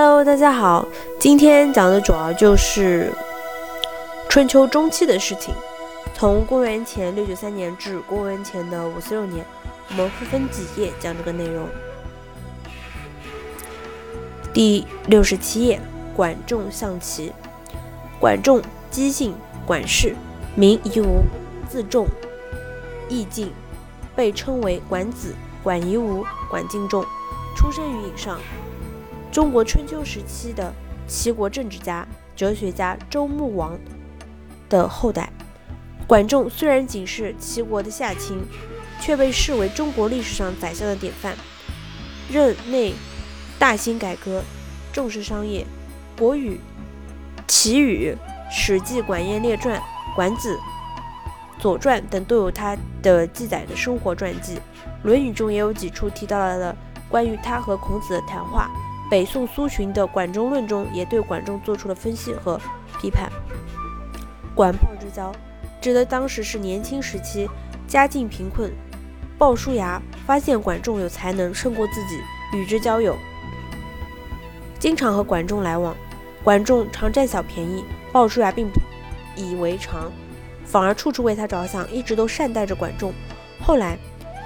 Hello，大家好，今天讲的主要就是春秋中期的事情，从公元前六九三年至公元前的五四六年，我们会分几页讲这个内容。第六十七页，管仲象棋。管仲，姬姓，管氏，名夷吾，字仲，义敬，被称为管子、管夷吾、管敬仲，出生于颍上。中国春秋时期的齐国政治家、哲学家周穆王的后代，管仲虽然仅是齐国的下卿，却被视为中国历史上宰相的典范。任内大兴改革，重视商业，《国语》《齐语》《史记·管晏列传》《管子》《左传》等都有他的记载的生活传记，《论语》中也有几处提到了关于他和孔子的谈话。北宋苏洵的《管仲论》中也对管仲做出了分析和批判。管鲍之交，指的当时是年轻时期，家境贫困。鲍叔牙发现管仲有才能胜过自己，与之交友，经常和管仲来往。管仲常占小便宜，鲍叔牙并不以为常，反而处处为他着想，一直都善待着管仲。后来，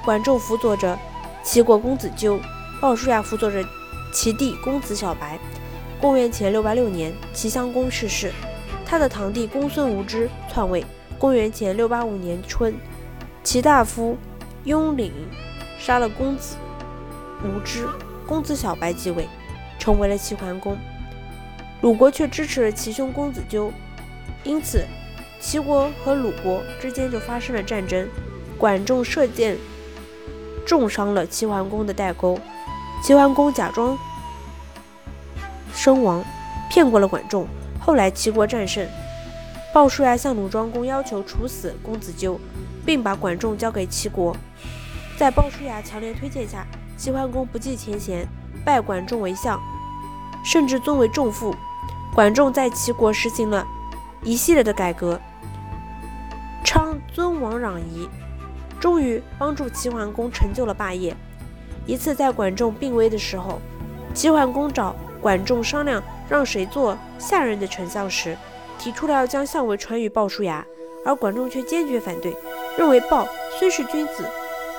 管仲辅佐着齐国公子纠，鲍叔牙辅佐着。其弟公子小白，公元前六八六年，齐襄公逝世，他的堂弟公孙无知篡位。公元前六八五年春，齐大夫雍领杀了公子无知，公子小白继位，成为了齐桓公。鲁国却支持了齐兄公子纠，因此齐国和鲁国之间就发生了战争。管仲射箭重伤了齐桓公的代沟。齐桓公假装身亡，骗过了管仲。后来齐国战胜，鲍叔牙向鲁庄公要求处死公子纠，并把管仲交给齐国。在鲍叔牙强烈推荐下，齐桓公不计前嫌，拜管仲为相，甚至尊为仲父。管仲在齐国实行了一系列的改革，倡尊王攘夷，终于帮助齐桓公成就了霸业。一次在管仲病危的时候，齐桓公找管仲商量让谁做下任的丞相时，提出了要将相位传与鲍叔牙，而管仲却坚决反对，认为鲍虽是君子，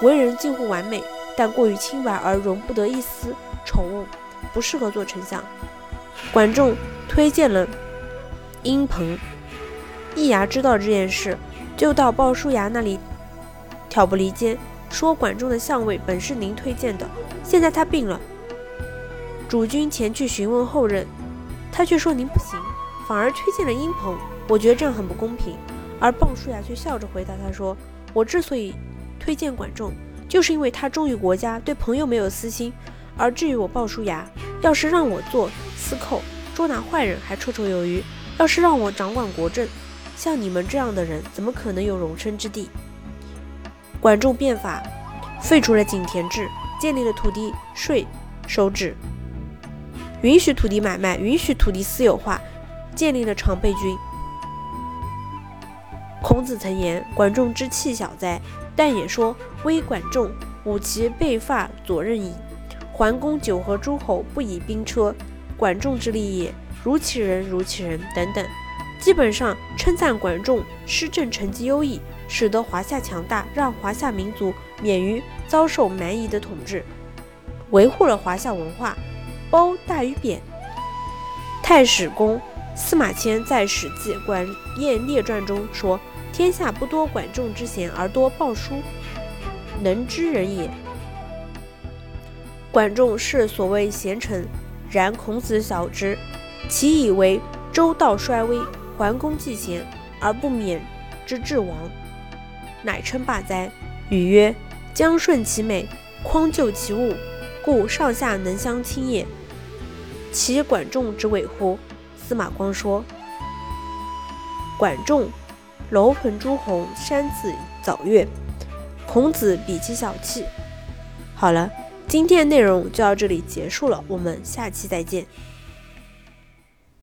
为人近乎完美，但过于清白而容不得一丝丑恶，不适合做丞相。管仲推荐了殷鹏，易牙知道这件事，就到鲍叔牙那里挑拨离间。说管仲的相位本是您推荐的，现在他病了，主君前去询问后任，他却说您不行，反而推荐了殷鹏，我觉得这样很不公平。而鲍叔牙却笑着回答他说：“我之所以推荐管仲，就是因为他忠于国家，对朋友没有私心。而至于我鲍叔牙，要是让我做司寇，捉拿坏人还绰绰有余；要是让我掌管国政，像你们这样的人，怎么可能有容身之地？”管仲变法，废除了井田制，建立了土地税收制，允许土地买卖，允许土地私有化，建立了常备军。孔子曾言：“管仲之气小哉！”但也说：“微管仲，吾其背发左衽矣。”桓公九合诸侯，不以兵车，管仲之利也。如其人，如其人，等等，基本上称赞管仲施政成绩优异。使得华夏强大，让华夏民族免于遭受蛮夷的统治，维护了华夏文化。褒大于贬。太史公司马迁在《史记·管晏列传》中说：“天下不多管仲之贤，而多鲍叔能知人也。”管仲是所谓贤臣，然孔子晓之，其以为周道衰微，桓公既贤而不免之至亡。乃称霸哉。语曰：“将顺其美，匡救其物，故上下能相亲也。其管仲之伟乎？”司马光说：“管仲，楼盆朱红，山子早月。孔子比其小气。”好了，今天的内容就到这里结束了，我们下期再见。